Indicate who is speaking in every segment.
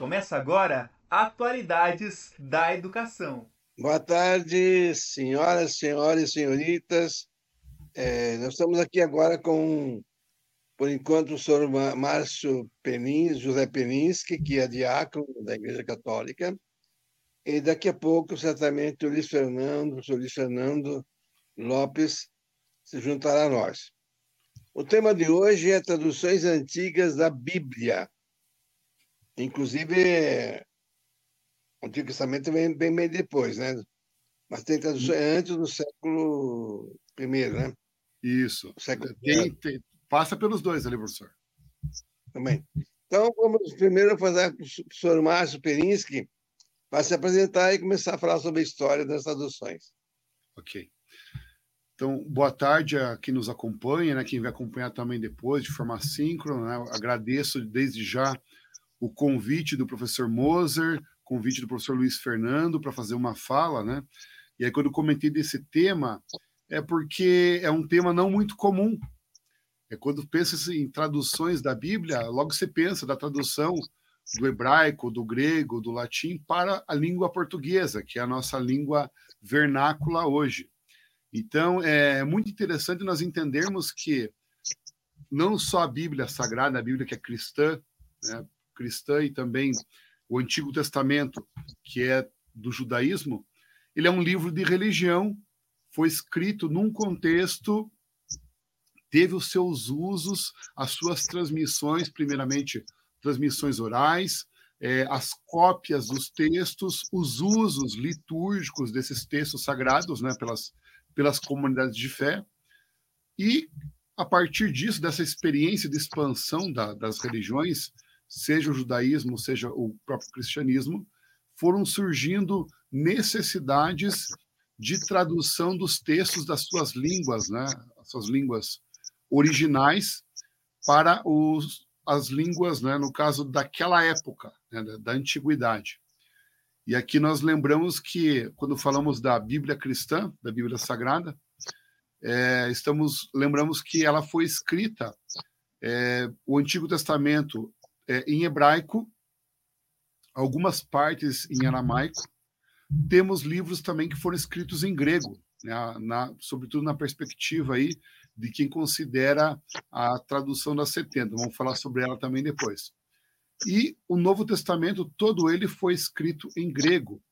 Speaker 1: Começa agora Atualidades da Educação.
Speaker 2: Boa tarde, senhoras, senhores, senhoritas. É, nós estamos aqui agora com, por enquanto, o senhor Márcio Penins, José Peninsky, que é diácono da Igreja Católica, e daqui a pouco, certamente, o Luiz Fernando, o senhor Luiz Fernando Lopes se juntará a nós. O tema de hoje é traduções antigas da Bíblia. Inclusive, o Antigo Testamento vem bem, bem depois, né? Mas tem traduções antes do século I, né?
Speaker 3: Isso. Século tem, tem, passa pelos dois ali, professor.
Speaker 2: Também. Então, vamos primeiro fazer com o professor Márcio Perinsky para se apresentar e começar a falar sobre a história das traduções.
Speaker 3: Ok. Então, boa tarde a quem nos acompanha, né, quem vai acompanhar também depois, de forma síncrona. Né? Agradeço desde já o convite do professor Moser, convite do professor Luiz Fernando para fazer uma fala, né? E aí, quando eu comentei desse tema, é porque é um tema não muito comum. É quando pensa em traduções da Bíblia, logo você pensa da tradução do hebraico, do grego, do latim para a língua portuguesa, que é a nossa língua vernácula hoje. Então, é muito interessante nós entendermos que não só a Bíblia Sagrada, a Bíblia que é cristã, né, cristã e também o Antigo Testamento, que é do judaísmo, ele é um livro de religião, foi escrito num contexto, teve os seus usos, as suas transmissões, primeiramente transmissões orais, é, as cópias dos textos, os usos litúrgicos desses textos sagrados, né, pelas pelas comunidades de fé, e a partir disso, dessa experiência de expansão da, das religiões, seja o judaísmo, seja o próprio cristianismo, foram surgindo necessidades de tradução dos textos das suas línguas, né, as suas línguas originais, para os, as línguas, né, no caso daquela época, né, da, da antiguidade. E aqui nós lembramos que, quando falamos da Bíblia cristã, da Bíblia Sagrada, é, estamos lembramos que ela foi escrita, é, o Antigo Testamento é, em hebraico, algumas partes em aramaico, temos livros também que foram escritos em grego, né, na, sobretudo na perspectiva aí de quem considera a tradução das 70. Vamos falar sobre ela também depois. E o Novo Testamento, todo ele foi escrito em grego.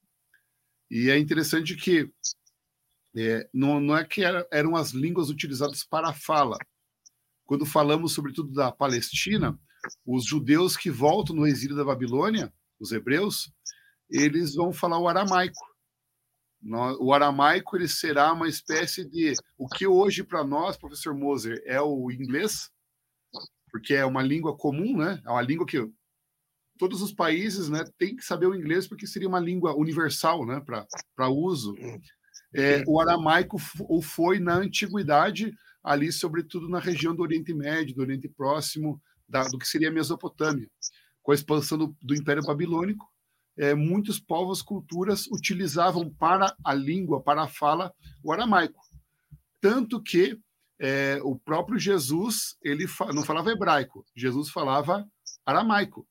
Speaker 3: E é interessante que é, não, não, é que era, eram as línguas utilizadas para a fala. Quando falamos, sobretudo, da Palestina, os judeus que voltam no exílio da Babilônia, os hebreus, eles vão falar o aramaico. O aramaico ele será uma espécie de o que hoje para nós, professor Moser, é o inglês, porque é uma língua comum, né? É uma língua que todos os países né, têm que saber o inglês porque seria uma língua universal né, para uso. É, o aramaico o foi na antiguidade, ali, sobretudo na região do Oriente Médio, do Oriente Próximo, da, do que seria a Mesopotâmia. Com a expansão do, do Império Babilônico, é, muitos povos, culturas utilizavam para a língua, para a fala, o aramaico. Tanto que é, o próprio Jesus ele fa não falava hebraico, Jesus falava aramaico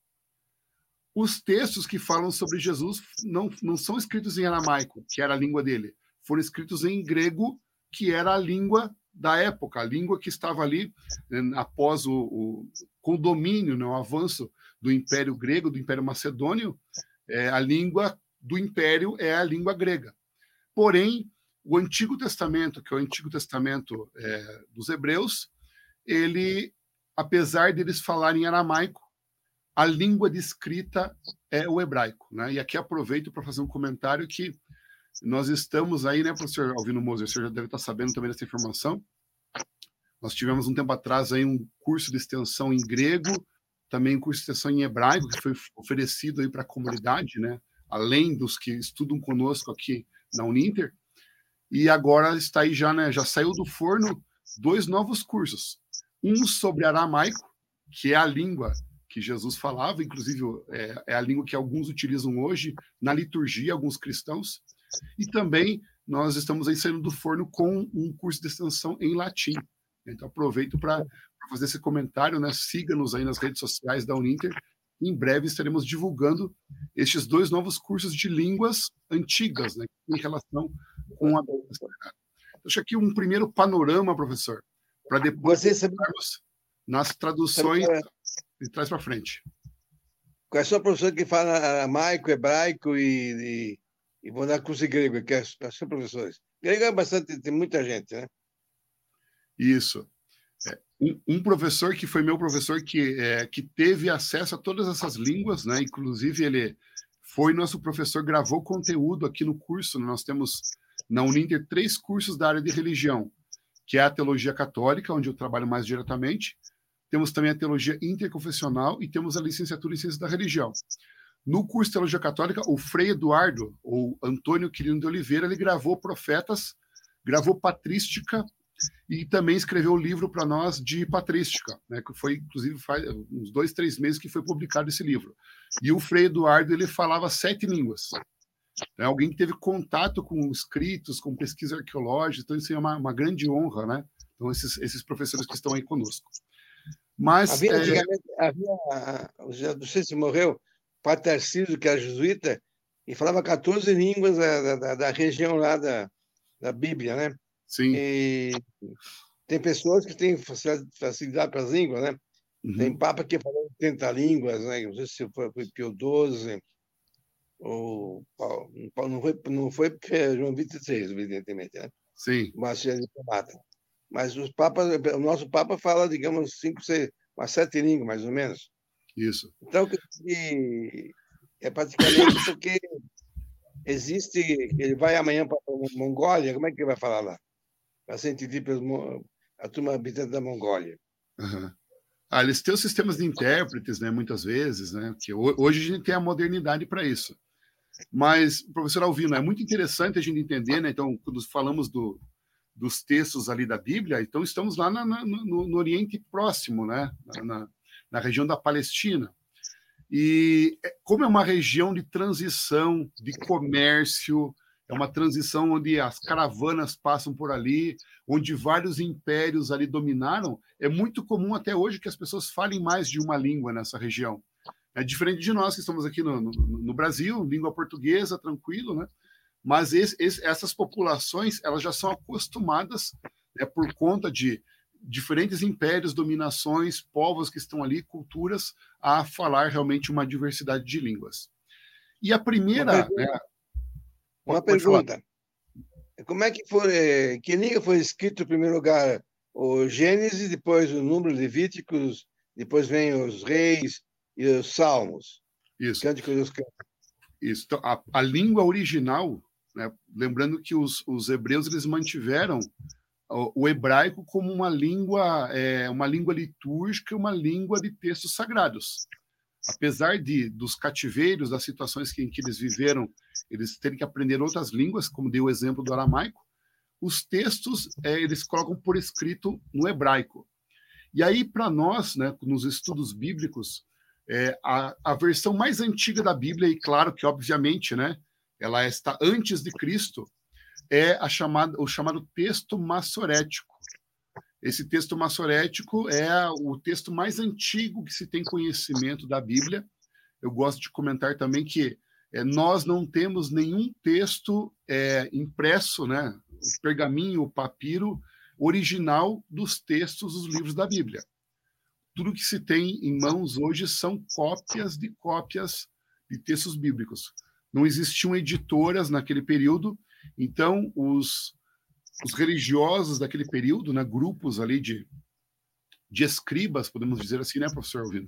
Speaker 3: os textos que falam sobre Jesus não, não são escritos em aramaico, que era a língua dele, foram escritos em grego, que era a língua da época, a língua que estava ali né, após o, o, com o domínio, né, o avanço do Império Grego, do Império Macedônio, é, a língua do Império é a língua grega. Porém, o Antigo Testamento, que é o Antigo Testamento é, dos Hebreus, ele, apesar deles falarem aramaico, a língua de escrita é o hebraico. Né? E aqui aproveito para fazer um comentário que nós estamos aí, né, professor Alvino Moser, o senhor já deve estar sabendo também dessa informação. Nós tivemos um tempo atrás aí um curso de extensão em grego, também um curso de extensão em hebraico, que foi oferecido aí para a comunidade, né, além dos que estudam conosco aqui na Uninter. E agora está aí já, né, já saiu do forno dois novos cursos. Um sobre aramaico, que é a língua que Jesus falava, inclusive é, é, a língua que alguns utilizam hoje na liturgia, alguns cristãos, e também nós estamos aí saindo do forno com um curso de extensão em latim. Então aproveito para fazer esse comentário, né? Siga-nos aí nas redes sociais da Uninter, em breve estaremos divulgando estes dois novos cursos de línguas antigas, né, em relação com a Deixa aqui um primeiro panorama, professor, para depois
Speaker 2: Você sabe...
Speaker 3: nas traduções de trás para frente.
Speaker 2: Quais são professores que falam aramaico, hebraico e, e, vão dar curso de grego? Que são professores. Grego é bastante, tem muita gente, né?
Speaker 3: Isso. É, um, um, professor que foi meu professor que, é, que teve acesso a todas essas línguas, né? Inclusive ele foi nosso professor, gravou conteúdo aqui no curso. Nós temos na Uninter três cursos da área de religião, que é a teologia católica, onde eu trabalho mais diretamente. Temos também a teologia interconfessional e temos a licenciatura em ciências da religião. No curso de teologia católica, o Frei Eduardo, ou Antônio Quirino de Oliveira, ele gravou profetas, gravou patrística e também escreveu o um livro para nós de patrística, né, que foi, inclusive, faz uns dois, três meses que foi publicado esse livro. E o Frei Eduardo, ele falava sete línguas. É alguém que teve contato com escritos, com pesquisa arqueológica, então isso é uma, uma grande honra, né? Então, esses, esses professores que estão aí conosco. Mas.
Speaker 2: Havia, é... havia não sei se morreu, Patarcísio, que era jesuíta, e falava 14 línguas da, da, da região lá da, da Bíblia, né?
Speaker 3: Sim.
Speaker 2: E tem pessoas que têm facilidade para as línguas, né? Uhum. Tem papa que falou 30 línguas, né? Não sei se foi, foi Pio XII, ou não foi, não foi João 23, evidentemente, né?
Speaker 3: Sim.
Speaker 2: Mas é diplomata. Mas os papas, o nosso papa fala, digamos, cinco, seis, umas sete línguas, mais ou menos.
Speaker 3: Isso.
Speaker 2: Então, é praticamente porque existe. Ele vai amanhã para a Mongólia, como é que ele vai falar lá? Para entendido pelos, a turma habitante da Mongólia.
Speaker 3: Uhum. Ah, eles têm os sistemas de intérpretes, né, muitas vezes, né, que hoje a gente tem a modernidade para isso. Mas, professor Alvino, é muito interessante a gente entender, né, então, quando falamos do, dos textos ali da Bíblia, então estamos lá na, na, no, no, Oriente Próximo, né, na, na região da Palestina. E é, como é uma região de transição, de comércio, é uma transição onde as caravanas passam por ali, onde vários impérios ali dominaram, é muito comum até hoje que as pessoas falem mais de uma língua nessa região. É diferente de nós que estamos aqui no, no, no Brasil, língua portuguesa, tranquilo, né? Mas esse, esse, essas populações elas já são acostumadas, né, por conta de diferentes impérios, dominações, povos que estão ali, culturas, a falar realmente uma diversidade de línguas. E a primeira.
Speaker 2: Uma pergunta. Né, uma pergunta. Como é que foi. Que língua foi escrito em primeiro lugar? O Gênesis, depois o número Levíticos, depois vem os reis e os salmos.
Speaker 3: Isso.
Speaker 2: Cânticos dos Cânticos.
Speaker 3: Isso. Então, a, a língua original, né, lembrando que os, os hebreus eles mantiveram o, hebraico como uma língua, é, uma língua litúrgica, uma língua de textos sagrados. Apesar de dos cativeiros, das situações que, em que eles viveram, eles terem que aprender outras línguas, como deu o exemplo do aramaico, os textos é, eles colocam por escrito no hebraico. E aí, para nós, né, nos estudos bíblicos, é, a, a versão mais antiga da Bíblia, e claro que, obviamente, né, ela está antes de Cristo, é chamada, o chamado texto massorético. Esse texto massorético é o texto mais antigo que se tem conhecimento da Bíblia. Eu gosto de comentar também que é, nós não temos nenhum texto é, impresso, né, o pergaminho, o papiro original dos textos dos livros da Bíblia. Tudo que se tem em mãos hoje são cópias de cópias de textos bíblicos. Não existiam editoras naquele período então, os, os religiosos daquele período, né, grupos ali de, de escribas, podemos dizer assim, né, professor Alvino?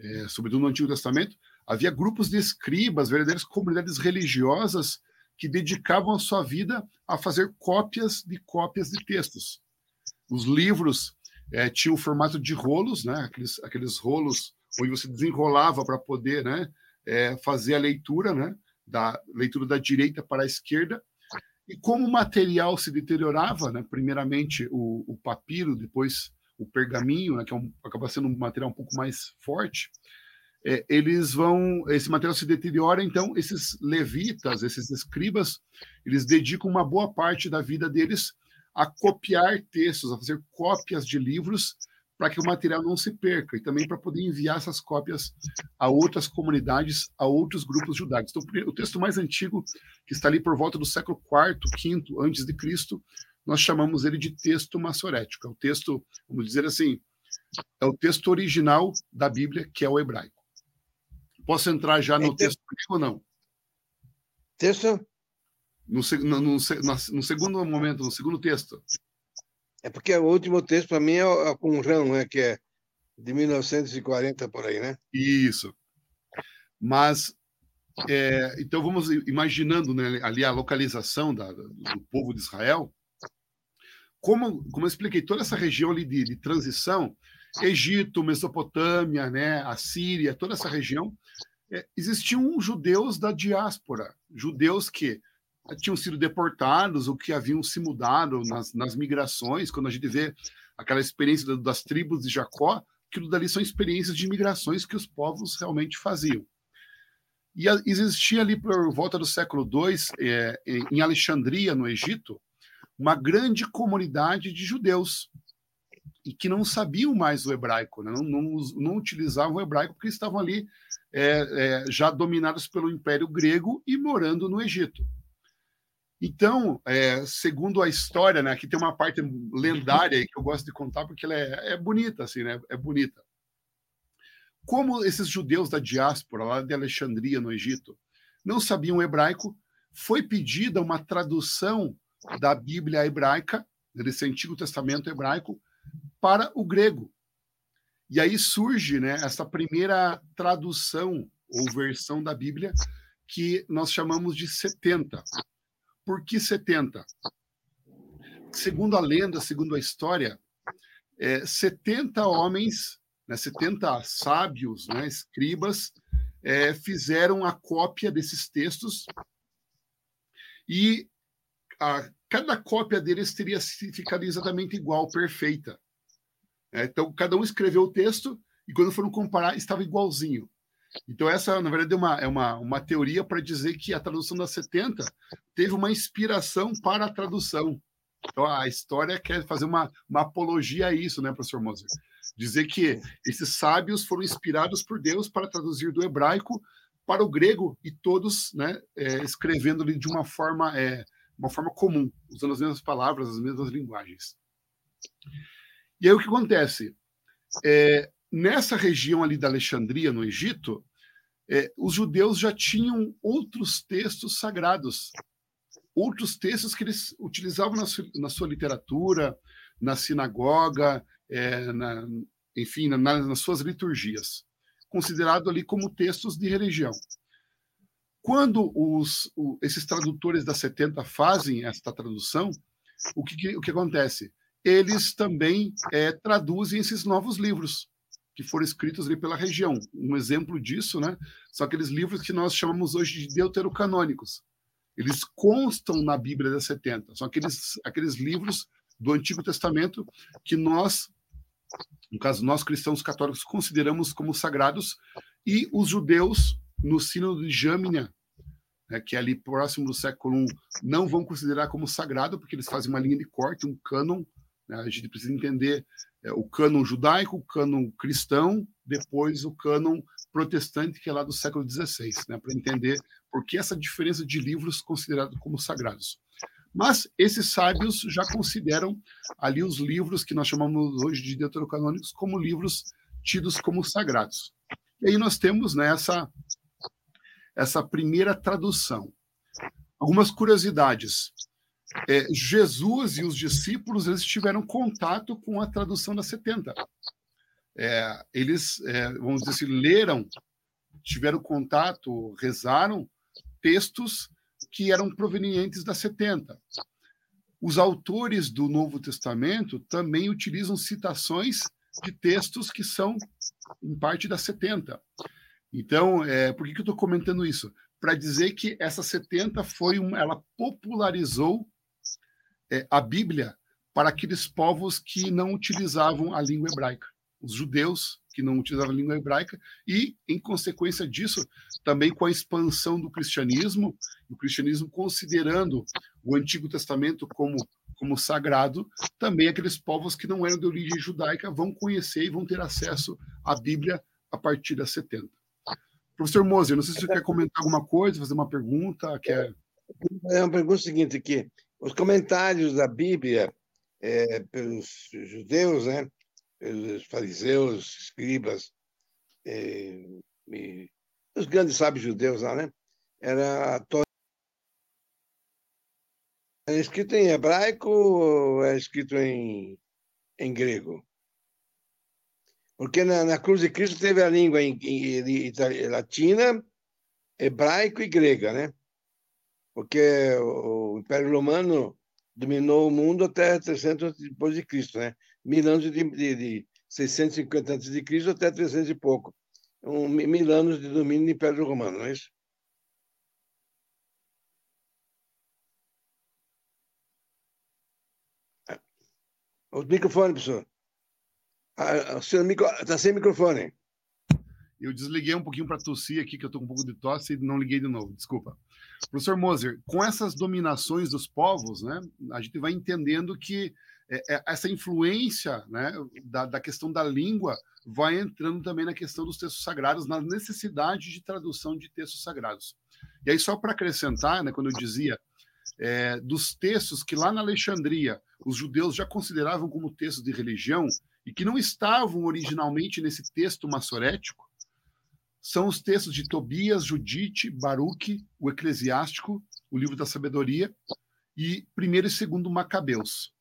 Speaker 3: É, sobretudo no Antigo Testamento, havia grupos de escribas, verdadeiras comunidades religiosas que dedicavam a sua vida a fazer cópias de cópias de textos. Os livros é, tinham o formato de rolos, né, aqueles, aqueles rolos onde você desenrolava para poder né, é, fazer a leitura, né, da leitura da direita para a esquerda, e como o material se deteriorava, né, primeiramente o, o papiro, depois o pergaminho, né, que é um, acaba sendo um material um pouco mais forte, é, eles vão, esse material se deteriora, então esses levitas, esses escribas, eles dedicam uma boa parte da vida deles a copiar textos, a fazer cópias de livros para que o material não se perca e também para poder enviar essas cópias a outras comunidades, a outros grupos judaicos. Então, o texto mais antigo, que está ali por volta do século IV, V antes de Cristo, nós chamamos ele de texto massorético. É o texto, vamos dizer assim, é o texto original da Bíblia, que é o hebraico. Posso entrar já no é texto ou não?
Speaker 2: Texto?
Speaker 3: No, no, no, no, segundo momento, no segundo texto.
Speaker 2: É porque o último texto, para mim, é o Qumran, né? que é de 1940 por aí, né?
Speaker 3: Isso. Mas, é, então vamos imaginando né, ali a localização da, do povo de Israel. Como, como eu expliquei, toda essa região ali de, de transição, Egito, Mesopotâmia, né, a Síria, toda essa região, é, existiam judeus da diáspora, judeus que tinham sido deportados ou que haviam se mudado nas, nas migrações, quando a gente vê aquela experiência das tribos de Jacó, aquilo dali são experiências de migrações que os povos realmente faziam. E existia ali por volta do século II, é, em Alexandria, no Egito, uma grande comunidade de judeus e que não sabiam mais o hebraico, né? não, não, não, utilizavam o hebraico porque estavam ali é, é, já dominados pelo Império Grego e morando no Egito. Então, é, segundo a história, né, aqui tem uma parte lendária que eu gosto de contar porque ela é, é bonita, assim, né? É bonita. Como esses judeus da diáspora lá de Alexandria, no Egito, não sabiam hebraico, foi pedida uma tradução da Bíblia hebraica, desse Antigo Testamento hebraico, para o grego. E aí surge né, essa primeira tradução ou versão da Bíblia que nós chamamos de 70. Por que 70? Segundo a lenda, segundo a história, é, 70 homens, né, 70 sábios, né, escribas, é, fizeram a cópia desses textos e a, cada cópia deles teria ficado exatamente igual, perfeita. É, então, cada um escreveu o texto e quando foram comparar, estava igualzinho. Então, essa, na verdade, é uma, é uma, uma teoria para dizer que a tradução da 70 teve uma inspiração para a tradução. Então, a história quer fazer uma, uma apologia a isso, né, professor Moser? Dizer que esses sábios foram inspirados por Deus para traduzir do hebraico para o grego e todos né, é, escrevendo de uma forma, é, uma forma comum, usando as mesmas palavras, as mesmas linguagens. E aí o que acontece? É, nessa região ali da Alexandria, no Egito, é, os judeus já tinham outros textos sagrados, outros textos que eles utilizavam na, su, na sua literatura, na sinagoga, é, na, enfim, na, nas suas liturgias, considerado ali como textos de religião. Quando os, o, esses tradutores da 70 fazem esta tradução, o que, o que acontece? Eles também é, traduzem esses novos livros que foram escritos ali pela região. Um exemplo disso, né, são aqueles livros que nós chamamos hoje de deuterocanônicos. Eles constam na Bíblia das 70. São aqueles, aqueles livros do Antigo Testamento que nós, no caso nós cristãos católicos, consideramos como sagrados e os judeus no Sínodo de Jâmina, né, que é ali próximo do século I, não vão considerar como sagrado porque eles fazem uma linha de corte, um cânon. Né, a gente precisa entender é, o cânon judaico, o cânon cristão, depois o cânon protestante, que é lá do século XVI, né, para entender por que essa diferença de livros considerados como sagrados. Mas esses sábios já consideram ali os livros que nós chamamos hoje de deuterocanônicos como livros tidos como sagrados. E aí nós temos né, essa, essa primeira tradução. Algumas curiosidades é, Jesus e os discípulos eles tiveram contato com a tradução da 70. É, eles, é, vamos dizer assim, leram, tiveram contato, rezaram textos que eram provenientes da 70. Os autores do Novo Testamento também utilizam citações de textos que são, em parte, da 70. Então, é, por que, que eu estou comentando isso? Para dizer que essa 70 foi uma, ela popularizou é, a Bíblia para aqueles povos que não utilizavam a língua hebraica, os judeus que não utilizavam a língua hebraica, e, em consequência disso, também com a expansão do cristianismo, o cristianismo considerando o Antigo Testamento como, como sagrado, também aqueles povos que não eram de origem judaica vão conhecer e vão ter acesso à Bíblia a partir das 70. Professor Moser, não sei se você quer comentar alguma coisa, fazer uma pergunta. Quer...
Speaker 2: É uma pergunta seguinte aqui. Os comentários da Bíblia é, pelos judeus, né, pelos fariseus, escribas, é, e os grandes sábios judeus lá, né, era é escrito em hebraico ou é escrito em, em grego? Porque na, na cruz de Cristo teve a língua em, em, em, latina, hebraico e grega, né? Porque o, Império Romano dominou o mundo até 300 depois de Cristo, né? Mil anos de, de, de 650 antes de Cristo até 300 e pouco. Um, mil anos de domínio do Império Romano, não é isso? O microfone, professor. Ah, o senhor está sem microfone.
Speaker 3: Eu desliguei um pouquinho para tossir aqui, que eu estou com um pouco de tosse e não liguei de novo, desculpa. Professor Moser, com essas dominações dos povos, né, a gente vai entendendo que é, é, essa influência né, da, da, questão da língua vai entrando também na questão dos textos sagrados, na necessidade de tradução de textos sagrados. E aí, só para acrescentar, né, quando eu dizia é, dos textos que lá na Alexandria os judeus já consideravam como textos de religião e que não estavam originalmente nesse texto massorético, são os textos de Tobias, Judite, Baruque, o Eclesiástico, o Livro da Sabedoria e primeiro e segundo Macabeus.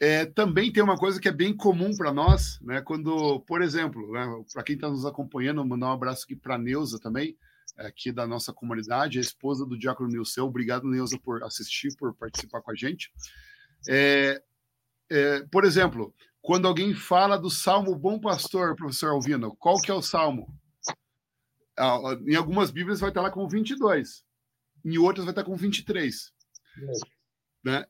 Speaker 3: É, também tem uma coisa que é bem comum para nós, né? Quando, por exemplo, né, para quem está nos acompanhando, mandar um abraço aqui para Neuza também, aqui da nossa comunidade, a esposa do Diácono Nilceu. Obrigado, Neuza, por assistir, por participar com a gente. É, é, por exemplo, quando alguém fala do Salmo Bom Pastor, professor Alvino, qual que é o Salmo? Ah, em algumas Bíblias vai estar lá com 22, em outras vai estar com 23. É. Né?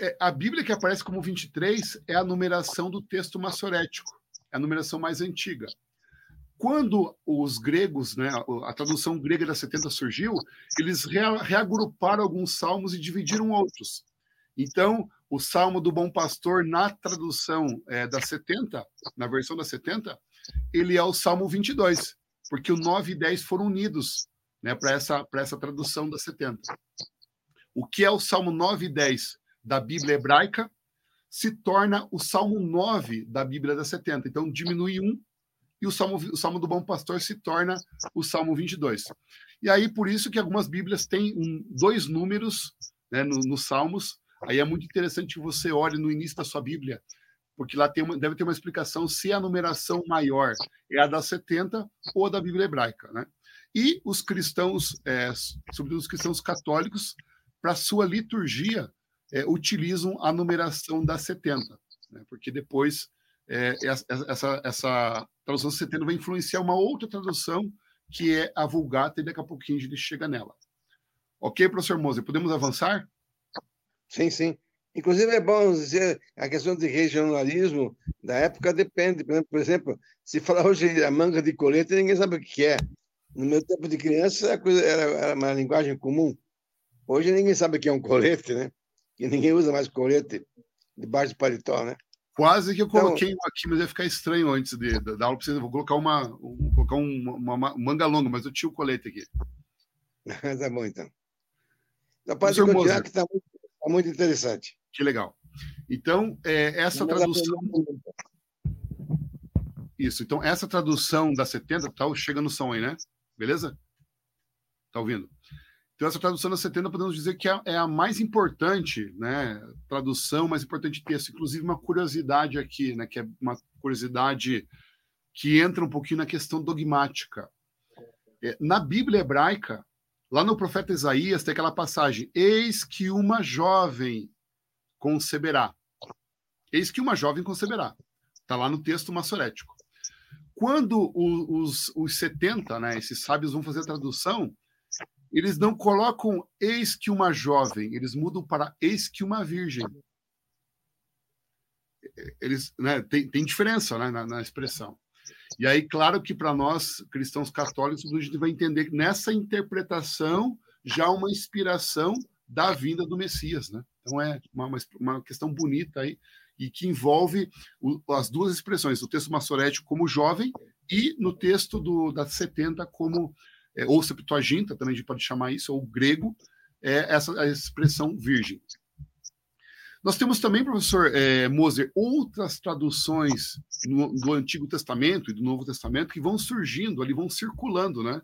Speaker 3: É, a Bíblia que aparece como 23 é a numeração do texto massorético, é a numeração mais antiga. Quando os gregos, né, a tradução grega da 70 surgiu, eles reagruparam alguns salmos e dividiram outros. Então, o Salmo do Bom Pastor, na tradução é, da 70, na versão da 70, ele é o Salmo 22, porque o 9 e 10 foram unidos né, para essa, essa tradução da 70. O que é o Salmo 9 e 10 da Bíblia hebraica se torna o Salmo 9 da Bíblia da 70. Então, diminui um e o Salmo, o Salmo do Bom Pastor se torna o Salmo 22. E aí, por isso que algumas Bíblias têm um, dois números né, nos no Salmos. Aí é muito interessante que você olhe no início da sua Bíblia, porque lá tem uma, deve ter uma explicação se a numeração maior é a da 70 ou a da Bíblia hebraica. Né? E os cristãos, é, sobretudo os cristãos católicos, para sua liturgia, é, utilizam a numeração da 70, né? porque depois é, essa, essa tradução 70 vai influenciar uma outra tradução, que é a Vulgata, e daqui a pouquinho a gente chega nela. Ok, professor Moser, podemos avançar?
Speaker 2: Sim, sim. Inclusive, é bom dizer a questão de regionalismo da época depende. Por exemplo, se falar hoje a manga de colete, ninguém sabe o que é. No meu tempo de criança, a coisa era, era uma linguagem comum. Hoje ninguém sabe o que é um colete, né? E ninguém usa mais colete debaixo de paletó, né?
Speaker 3: Quase que eu então coloquei então, aqui, mas ia ficar estranho antes de, da aula. Vou colocar uma, um, colocar uma, uma, manga longa, mas eu tinha o colete aqui.
Speaker 2: tá bom, então. Já pode continuar, que está muito, tá muito interessante.
Speaker 3: Que legal. Então, é, essa tradução. Isso, então, essa tradução da 70 tal, chega no som aí, né? Beleza? Tá ouvindo? Então, essa tradução da 70 podemos dizer que é, é a mais importante, né? Tradução mais importante texto. Inclusive, uma curiosidade aqui, né? Que é uma curiosidade que entra um pouquinho na questão dogmática. É, na Bíblia hebraica, lá no profeta Isaías, tem aquela passagem: Eis que uma jovem conceberá. Eis que uma jovem conceberá. Está lá no texto massorético. Quando os, os, os 70, né, esses sábios vão fazer a tradução, eles não colocam eis que uma jovem, eles mudam para eis que uma virgem. Eles, né, tem, tem diferença né, na, na expressão. E aí, claro que para nós, cristãos católicos, a gente vai entender nessa interpretação já uma inspiração da vinda do Messias, né? Então é uma, uma questão bonita aí e que envolve o, as duas expressões, o texto maçorético como jovem e no texto do, da 70 como, é, ou Septuaginta, também a gente pode chamar isso, ou grego, é essa a expressão virgem. Nós temos também, professor é, Moser, outras traduções no, do Antigo Testamento e do Novo Testamento que vão surgindo ali, vão circulando, né?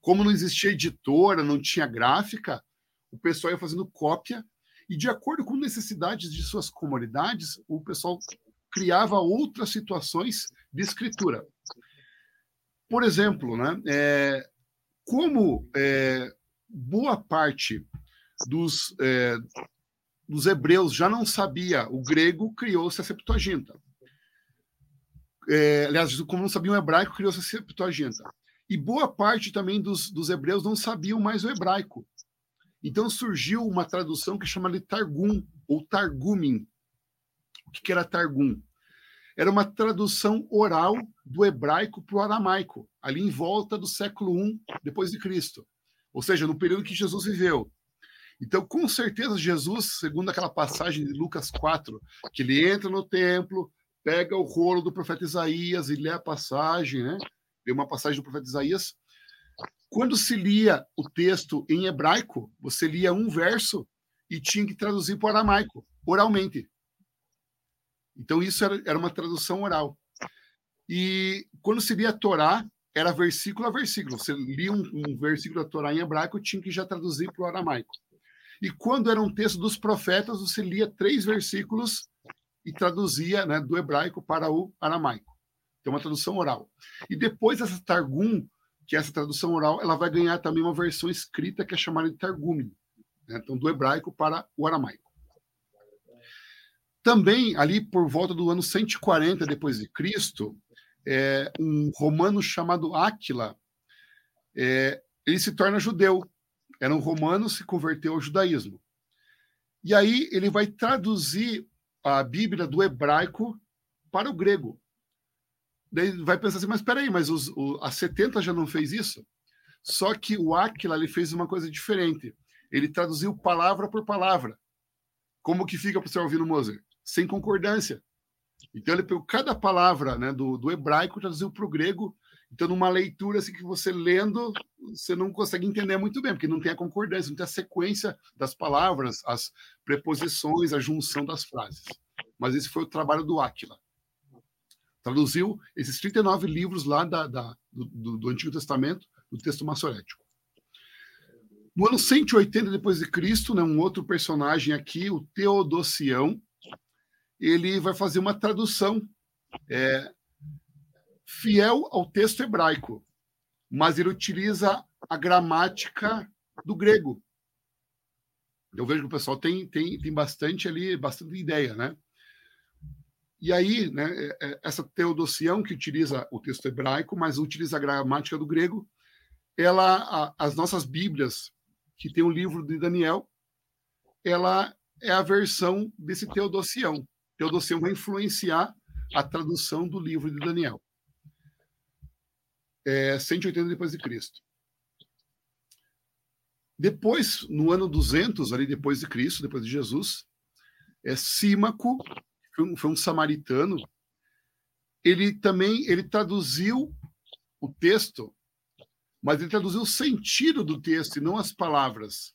Speaker 3: Como não existia editora, não tinha gráfica, o pessoal ia fazendo cópia e, de acordo com necessidades de suas comunidades, o pessoal criava outras situações de escritura. Por exemplo, né, é, como é, boa parte dos, é, dos hebreus já não sabia o grego, criou-se a Septuaginta. É, aliás, como não sabiam o hebraico, criou-se a Septuaginta. E boa parte também dos, dos hebreus não sabiam mais o hebraico. Então surgiu uma tradução que chama de Targum, ou Targumim. O que era Targum? Era uma tradução oral do hebraico para o aramaico, ali em volta do século I depois de Cristo. Ou seja, no período que Jesus viveu. Então, com certeza, Jesus, segundo aquela passagem de Lucas 4, que ele entra no templo, pega o rolo do profeta Isaías e lê a passagem, né? Lê uma passagem do profeta Isaías, quando se lia o texto em hebraico, você lia um verso e tinha que traduzir para o aramaico, oralmente. Então, isso era, era uma tradução oral. E quando se lia a Torá, era versículo a versículo. Você lia um, um versículo da Torá em hebraico, tinha que já traduzir para o aramaico. E quando era um texto dos profetas, você lia três versículos e traduzia né, do hebraico para o aramaico. Então, uma tradução oral. E depois essa Targum que essa tradução oral ela vai ganhar também uma versão escrita que é chamada de Targumim, né? então do hebraico para o aramaico. Também ali por volta do ano 140 depois de Cristo, é, um romano chamado Áquila, é, ele se torna judeu. Era um romano, se converteu ao judaísmo. E aí ele vai traduzir a Bíblia do hebraico para o grego. Daí vai pensar assim, mas peraí, mas os, o, a 70 já não fez isso? Só que o Aquila ele fez uma coisa diferente. Ele traduziu palavra por palavra. Como que fica para você ouvir no Moser? Sem concordância. Então ele pegou cada palavra né, do, do hebraico traduziu para o grego. Então, numa leitura assim, que você lendo, você não consegue entender muito bem, porque não tem a concordância, não tem a sequência das palavras, as preposições, a junção das frases. Mas esse foi o trabalho do Aquila. Traduziu esses 39 livros lá da, da do, do, Antigo Testamento, do texto maçorético. No ano 180 depois de Cristo, né, um outro personagem aqui, o Teodosião, ele vai fazer uma tradução é, fiel ao texto hebraico, mas ele utiliza a gramática do grego. Eu vejo que o pessoal tem, tem, tem bastante ali, bastante ideia, né? E aí, né, é, é, essa Teodosião, que utiliza o texto hebraico, mas utiliza a gramática do grego, ela, as nossas Bíblias, que tem o livro de Daniel, ela é a versão desse Teodosião. Teodosião vai influenciar a tradução do livro de Daniel. É 180 depois de Cristo. Depois, no ano 200, ali depois de Cristo, depois de Jesus, é Símaco foi um, foi um samaritano, ele também ele traduziu o texto, mas ele traduziu o sentido do texto e não as palavras.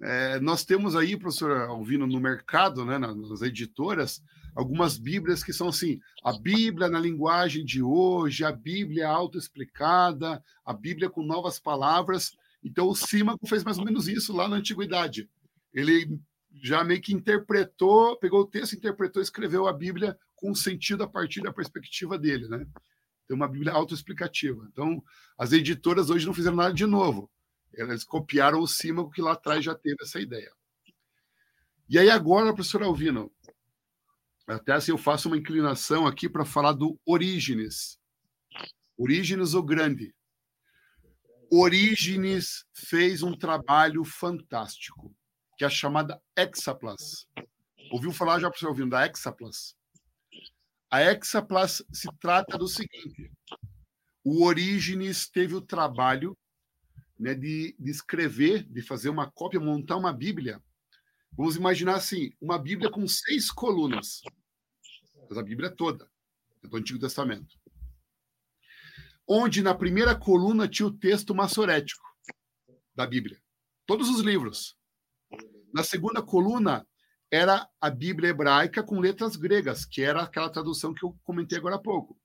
Speaker 3: É, nós temos aí, professor Alvino, no mercado, né, nas editoras, algumas Bíblias que são assim: a Bíblia na linguagem de hoje, a Bíblia autoexplicada, a Bíblia com novas palavras. Então, o Símaco fez mais ou menos isso lá na antiguidade. Ele já meio que interpretou, pegou o texto, interpretou, escreveu a Bíblia com sentido a partir da perspectiva dele, né? Tem uma Bíblia autoexplicativa. Então, as editoras hoje não fizeram nada de novo. Elas copiaram o Símaco que lá atrás já teve essa ideia. E aí agora, professor Alvino, até assim eu faço uma inclinação aqui para falar do Orígenes. Orígenes o Grande. Orígenes fez um trabalho fantástico que é a chamada Hexaplas. Ouviu falar já, professor, ouvindo da Hexaplas? A Hexaplas se trata do seguinte: o Orígenes teve o trabalho né, de, de escrever, de fazer uma cópia, montar uma Bíblia Vamos imaginar assim, uma Bíblia com seis colunas. A Bíblia toda, do Antigo Testamento. Onde na primeira coluna tinha o texto maçorético da Bíblia. Todos os livros. Na segunda coluna era a Bíblia hebraica com letras gregas, que era aquela tradução que eu comentei agora há pouco.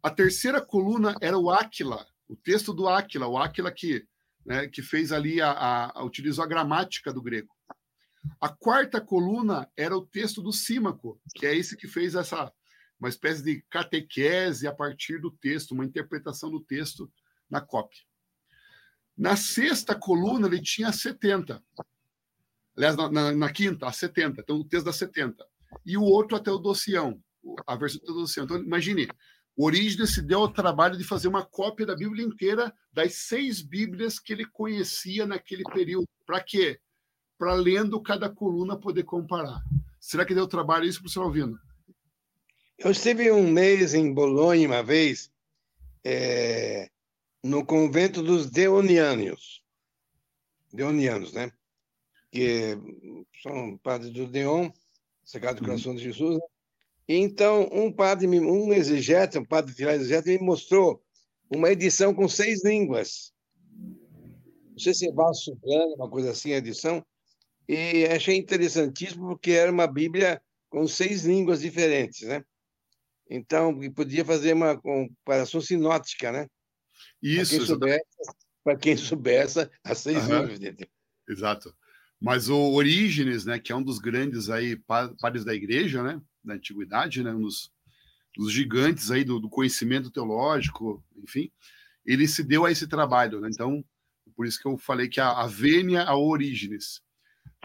Speaker 3: A terceira coluna era o Áquila, o texto do Áquila, o Áquila que, né, que fez ali a, a, a, utilizou a gramática do grego. A quarta coluna era o texto do Símaco, que é esse que fez essa uma espécie de catequese a partir do texto, uma interpretação do texto na cópia. Na sexta coluna ele tinha 70. Aliás, na, na, na quinta, a 70. Então, o texto da 70. E o outro até o Docião, a versão do Docião. Então, imagine, Orígenes se deu ao trabalho de fazer uma cópia da Bíblia inteira das seis Bíblias que ele conhecia naquele período. Para quê? Para lendo cada coluna poder comparar. Será que deu trabalho isso para o senhor ouvindo?
Speaker 2: Eu estive um mês em Bolonha uma vez, é, no convento dos Deonianos. Deonianos, né? Que são padres do Deon, Sagrado uhum. Coração de Jesus, né? Então, um padre, um exegeta, um padre de exegeta, me mostrou uma edição com seis línguas. Não sei se é Plano, uma coisa assim, a edição. E achei interessantíssimo porque era uma Bíblia com seis línguas diferentes, né? Então, podia fazer uma comparação sinótica, né?
Speaker 3: Isso.
Speaker 2: Para quem soubesse, as seis uhum. línguas.
Speaker 3: Exato. Mas o Orígenes, né, que é um dos grandes aí padres da igreja, né? Da antiguidade, né, um dos, gigantes aí do, do, conhecimento teológico, enfim, ele se deu a esse trabalho. Né? Então, por isso que eu falei que a, a vênia a Orígenes.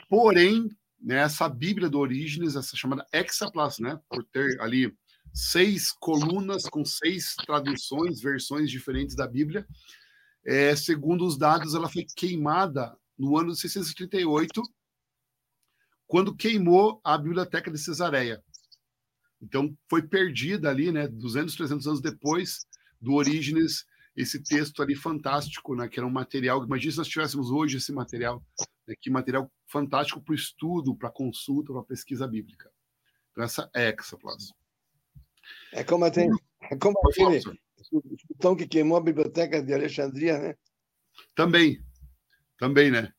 Speaker 3: Porém, né, essa Bíblia do Orígenes, essa chamada Hexaplas, né, por ter ali seis colunas com seis traduções, versões diferentes da Bíblia, é, segundo os dados, ela foi queimada no ano de 638, quando queimou a biblioteca de Cesareia. Então, foi perdida ali, né, 200, 300 anos depois do Orígenes, esse texto ali fantástico, né, que era um material. Imagina se nós tivéssemos hoje esse material, né, que material fantástico para o estudo, para consulta, para pesquisa bíblica. Então, essa é Exaplas.
Speaker 2: É como, tem, é como aquele escutão que queimou a biblioteca de Alexandria, né?
Speaker 3: Também, também, né?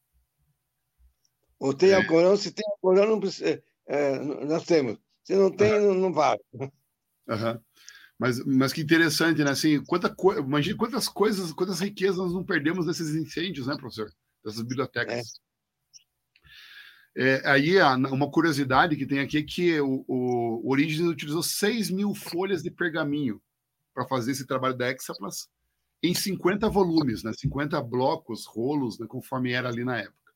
Speaker 2: Ou tem é. Alcorão, se tem Alcorão, não precisa, é, nós temos. Se não tem, uhum. não, vale.
Speaker 3: Uhum. Mas, mas que interessante, né? Assim, quanta co... Imagina quantas coisas, quantas riquezas nós não perdemos nesses incêndios, né, professor? Dessas bibliotecas. É. É, aí, uma curiosidade que tem aqui é que o, o utilizou 6 mil folhas de pergaminho para fazer esse trabalho da Hexaplas em 50 volumes, né? 50 blocos, rolos, né? conforme era ali na época.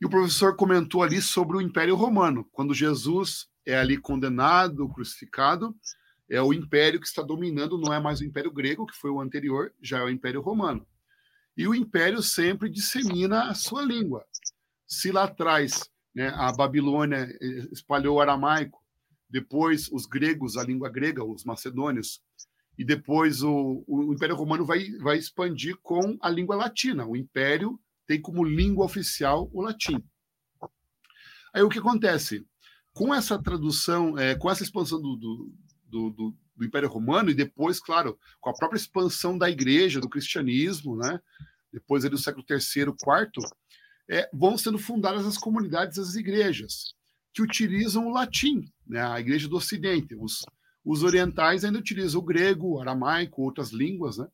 Speaker 3: E o professor comentou ali sobre o Império Romano, quando Jesus é ali condenado, crucificado, é o império que está dominando, não é mais o Império Grego, que foi o anterior, já é o Império Romano. E o império sempre dissemina a sua língua. Se lá atrás né, a Babilônia eh, espalhou o aramaico, depois os gregos, a língua grega, os macedônios, e depois o, o Império Romano vai, vai expandir com a língua latina. O Império tem como língua oficial o latim. Aí o que acontece? Com essa tradução, é, com essa expansão do, do, do, do, Império Romano e depois, claro, com a própria expansão da igreja, do cristianismo, né? depois do século III, IV, é, vão sendo fundadas as comunidades, as igrejas, que utilizam o latim, né? a igreja do Ocidente. Os, os orientais ainda utilizam o grego, o aramaico, outras línguas, né?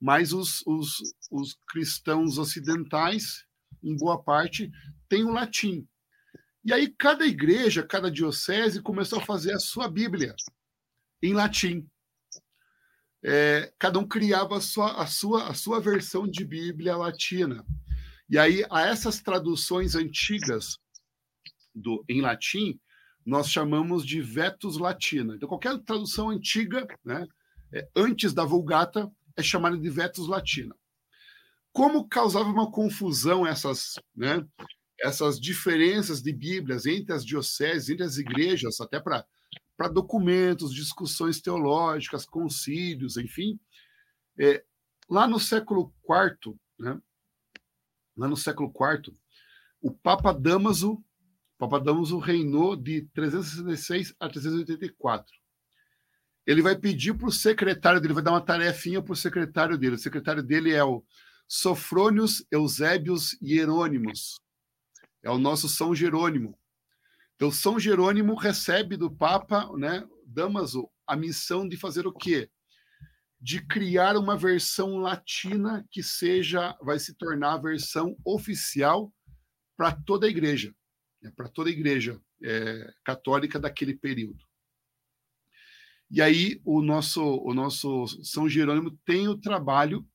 Speaker 3: mas os, os, os cristãos ocidentais, em boa parte, têm o latim. E aí cada igreja, cada diocese começou a fazer a sua Bíblia em latim. É, cada um criava a sua, a, sua, a sua versão de Bíblia latina. E aí, a essas traduções antigas do, em latim, nós chamamos de vetus latina. Então, qualquer tradução antiga, né, é, antes da Vulgata, é chamada de vetus latina. Como causava uma confusão essas, né, essas diferenças de Bíblias entre as dioceses, entre as igrejas, até para documentos, discussões teológicas, concílios, enfim. É, lá no século IV, né, lá no século IV, o Papa Damaso, Papa Damaso reinou de 366 a 384. Ele vai pedir para o secretário dele, vai dar uma tarefinha para o secretário dele. O secretário dele é o Sofrônios Eusébios Hierônimos. É o nosso São Jerônimo. Então, São Jerônimo recebe do Papa, né, Damaso, a missão de fazer o quê? De criar uma versão latina que seja, vai se tornar a versão oficial para toda a igreja, né, para toda a igreja é, católica daquele período. E aí o nosso, o nosso São Jerônimo tem o trabalho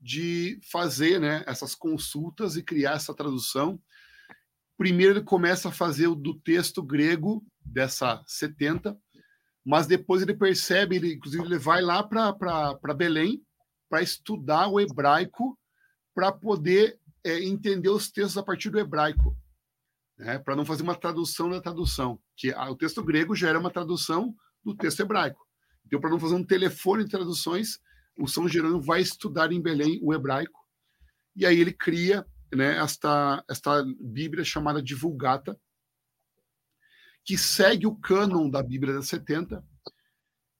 Speaker 3: de fazer né, essas consultas e criar essa tradução Primeiro ele começa a fazer o do texto grego dessa 70, mas depois ele percebe, ele, inclusive ele vai lá para Belém para estudar o hebraico para poder é, entender os textos a partir do hebraico, né? para não fazer uma tradução da tradução, que o texto grego já era uma tradução do texto hebraico. Então, para não fazer um telefone de traduções, o São Jerônimo vai estudar em Belém o hebraico, e aí ele cria né, esta, esta Bíblia chamada de Vulgata, que segue o cânon da Bíblia das 70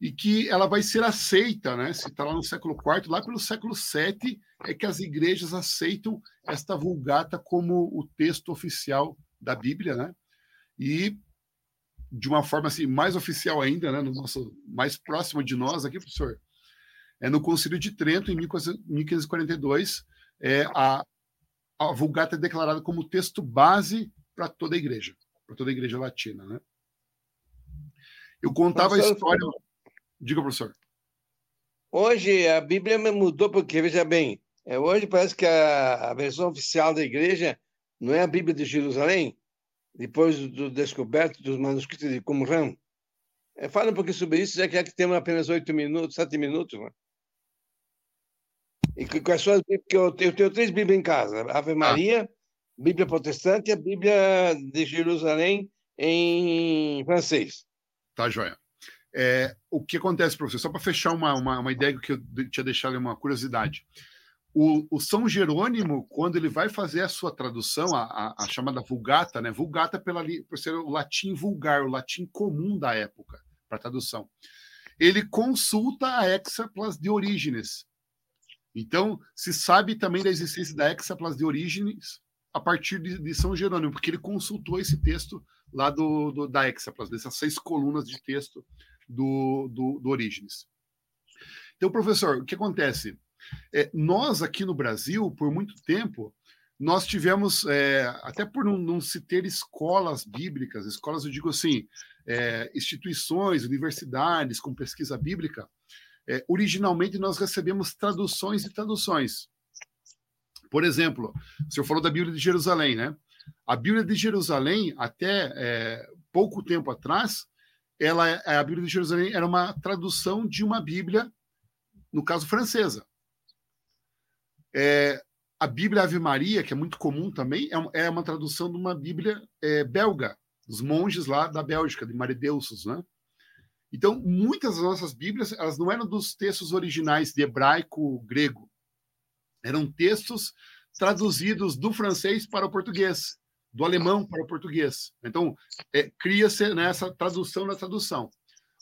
Speaker 3: e que ela vai ser aceita, né? Se está lá no século IV, lá pelo século VII é que as igrejas aceitam esta Vulgata como o texto oficial da Bíblia, né? E de uma forma assim mais oficial ainda, né? No nosso mais próximo de nós aqui, professor, é no Concílio de Trento em 1542, é a a Vulgata é declarada como texto base para toda a igreja, para toda a igreja latina, né? Eu contava professor, a história. Diga, professor.
Speaker 2: Hoje a Bíblia mudou porque veja bem, é, hoje parece que a, a versão oficial da igreja não é a Bíblia de Jerusalém, depois do, do descoberto dos manuscritos de Qumran. É, fala um pouquinho sobre isso, já que, é que temos apenas oito minutos, sete minutos. Né? E quais são as Bíblias? Eu, eu tenho três Bíblias em casa: Ave ah. Maria. Bíblia Protestante e a Bíblia de Jerusalém em francês.
Speaker 3: Tá, joia. É, o que acontece, professor? Só para fechar uma, uma, uma, ideia que eu tinha deixado uma curiosidade. O, o, São Jerônimo, quando ele vai fazer a sua tradução, a, a, a chamada Vulgata, né? Vulgata pela, por ser o latim vulgar, o latim comum da época, para tradução. Ele consulta a Exarplas de Orígenes, então, se sabe também da existência da Hexaplas de Orígenes a partir de, de, São Jerônimo, porque ele consultou esse texto lá do, do da Hexaplas, dessas seis colunas de texto do, do, do Orígenes. Então, professor, o que acontece? É, nós aqui no Brasil, por muito tempo, nós tivemos, é, até por não, não, se ter escolas bíblicas, escolas, eu digo assim, é, instituições, universidades com pesquisa bíblica, é, originalmente nós recebemos traduções e traduções. Por exemplo, o senhor falou da Bíblia de Jerusalém, né? A Bíblia de Jerusalém, até é, pouco tempo atrás, ela, a Bíblia de Jerusalém era uma tradução de uma Bíblia, no caso francesa. É, a Bíblia Ave Maria, que é muito comum também, é, é uma tradução de uma Bíblia é, belga, dos monges lá da Bélgica, de Marideusos, né? Então, muitas das nossas Bíblias, elas não eram dos textos originais de hebraico grego. Eram textos traduzidos do francês para o português, do alemão para o português. Então, é, cria-se nessa tradução da tradução.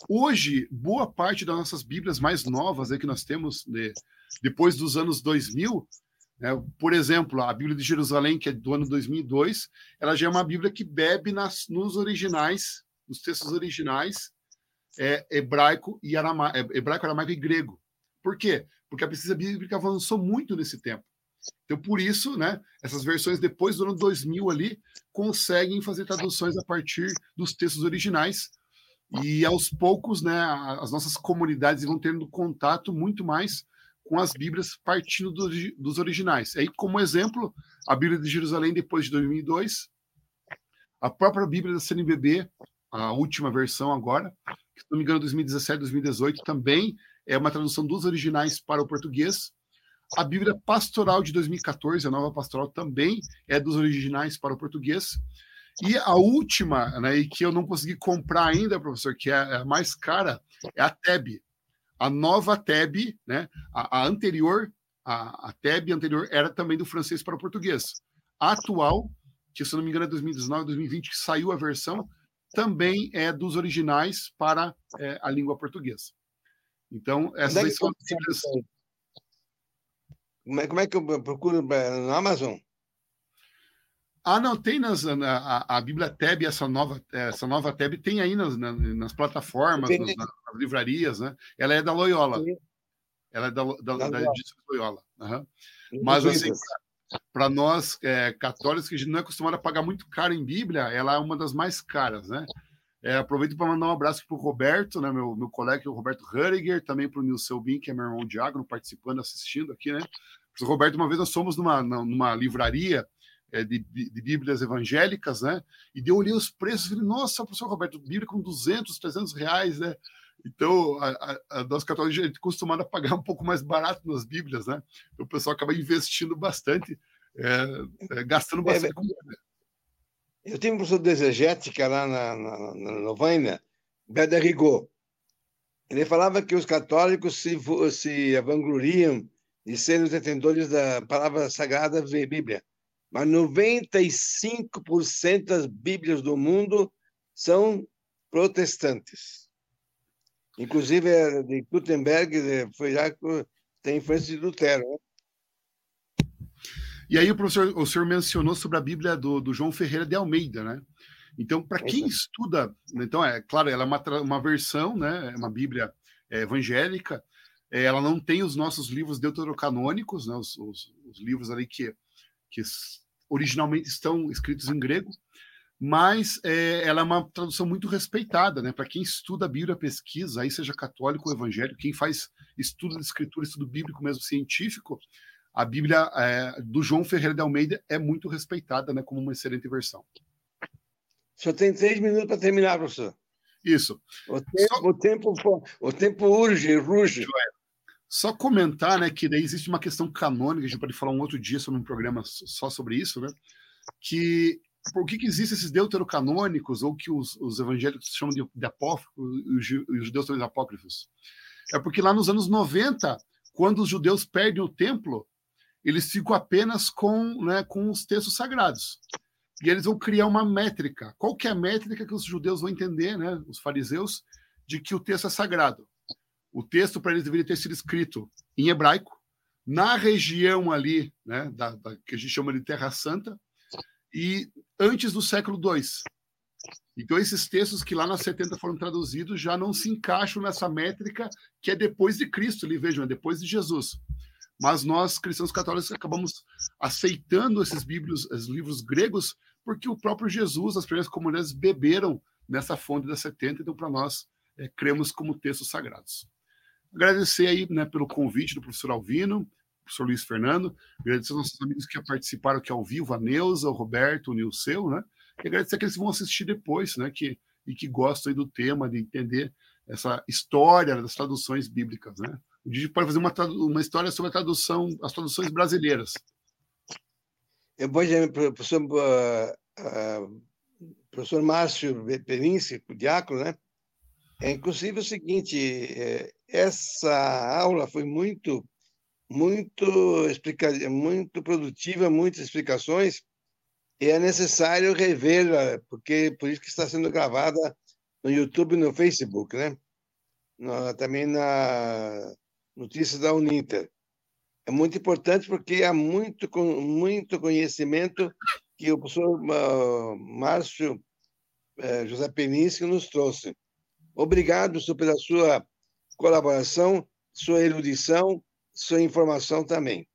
Speaker 3: Hoje, boa parte das nossas Bíblias mais novas aí que nós temos de, depois dos anos 2000, né, por exemplo, a Bíblia de Jerusalém, que é do ano 2002, ela já é uma Bíblia que bebe nas, nos originais, nos textos originais é hebraico e arama, é, hebraico, aramaico e grego. Por quê? Porque a pesquisa bíblica avançou muito nesse tempo. Então, por isso, né, essas versões depois do ano 2000 ali conseguem fazer traduções a partir dos textos originais e aos poucos, né, as nossas comunidades vão tendo contato muito mais com as Bíblias partindo do, dos originais. Aí, como exemplo, a Bíblia de Jerusalém depois de 2002, a própria Bíblia da CNBB, a última versão agora, se não me engano, 2017, 2018, também é uma tradução dos originais para o português. A Bíblia Pastoral de 2014, a nova pastoral, também é dos originais para o português. E a última, né, e que eu não consegui comprar ainda, professor, que é a mais cara, é a TEB. A nova TEB, né, a, a anterior, a, a TEB anterior era também do francês para o português. A atual que se não me engano é 2019, 2020, que saiu a versão, também é dos originais para é, a língua portuguesa. Então, essas é são as Bíblias.
Speaker 2: Como é, como é que eu procuro no Amazon?
Speaker 3: Ah, não, tem nas, na, a, a Bíblia Tab, essa nova, essa nova Tab tem aí nas, na, nas plataformas, nas, nas, livrarias, né? Ela é da Loyola. Sim. Ela é da, da, da, da Loyola. Uhum. Mas, assim, para nós é, católicos, que a gente não é acostumado a pagar muito caro em Bíblia, ela é uma das mais caras, né? É, aproveito para mandar um abraço para o Roberto, né, meu, meu colega, o Roberto Huriger, também para o Nilson Bin, que é meu irmão diácono, participando, assistindo aqui, né? O Roberto, uma vez nós fomos numa, numa livraria é, de, de, Bíblias evangélicas, né? E eu olhei os preços e falei, nossa, professor Roberto, Bíblia com 200, 300 reais, né? Então, a, a, a nós católicos, a gente é acostumado a pagar um pouco mais barato nas Bíblias, né? Então, o pessoal acaba investindo bastante, é, é, gastando é, bastante.
Speaker 2: eu tenho um professor de exegética lá na, na, na Novaina, Beda Rigaud. Ele falava que os católicos se, se vangloriam de serem os detentores da palavra sagrada Bíblia mas 95% das Bíblias do mundo são protestantes. Inclusive, é, de Gutenberg foi já tem influência de Lutero. Né?
Speaker 3: E aí o professor, o senhor mencionou sobre a Bíblia do, do João Ferreira de Almeida, né? Então, para quem estuda, então é claro, ela é uma, uma versão, né? É uma Bíblia é, evangélica. É, ela não tem os nossos livros deuterocanônicos, né? Os, os, os livros ali que que originalmente estão escritos em grego, mas é, ela é uma tradução muito respeitada, né? Para quem estuda a Bíblia, pesquisa, aí seja católico ou evangélico, quem faz estudo de escritura, estudo bíblico mesmo científico, a Bíblia é, do João Ferreira de Almeida é muito respeitada, né? Como uma excelente versão.
Speaker 2: Só tem três minutos para terminar, professor.
Speaker 3: Isso.
Speaker 2: O tempo, Só... o tempo, o tempo urge, ruge.
Speaker 3: Só comentar, né, que daí existe uma questão canônica, a gente pode falar um outro dia sobre um programa só sobre isso, né? Que por que, que existem esses deuterocanônicos, ou que os, os evangélicos chamam de, de apócrifos, e os judeus também de apócrifos? É porque lá nos anos 90, quando os judeus perdem o templo, eles ficam apenas com, né, com os textos sagrados. E eles vão criar uma métrica. Qual que é a métrica que os judeus vão entender, né, os fariseus, de que o texto é sagrado? o texto para eles deveria ter sido escrito em hebraico, na região ali, né, da, da, que a gente chama de Terra Santa, e antes do século II. Então, esses textos que lá nas 70 foram traduzidos já não se encaixam nessa métrica que é depois de Cristo, ali vejam, é depois de Jesus. Mas nós, cristãos católicos, acabamos aceitando esses, bíblios, esses livros gregos porque o próprio Jesus, as primeiras comunidades, beberam nessa fonte das 70, então, para nós, é, cremos como textos sagrados. Agradecer aí né, pelo convite do professor Alvino, professor Luiz Fernando, agradecer aos nossos amigos que participaram aqui ao vivo, a Neuza, o Roberto, o Nilceu, né? E agradecer aqueles que vão assistir depois, né? Que, e que gostam do tema, de entender essa história das traduções bíblicas, né? A gente pode fazer uma, uma história sobre a tradução, as traduções brasileiras.
Speaker 2: Eu vou professor, uh, uh, professor Márcio Perinci, diácono, né? É, inclusive o seguinte, é, essa aula foi muito, muito, explica, muito produtiva, muitas explicações, e é necessário revê-la, porque por isso que está sendo gravada no YouTube e no Facebook, né? No, também na notícia da Uninter. É muito importante porque há muito, muito conhecimento que o professor uh, Márcio uh, José Peninski nos trouxe. Obrigado pela sua colaboração, sua erudição, sua informação também.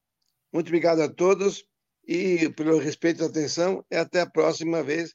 Speaker 2: Muito obrigado a todos e pelo respeito e atenção e até a próxima vez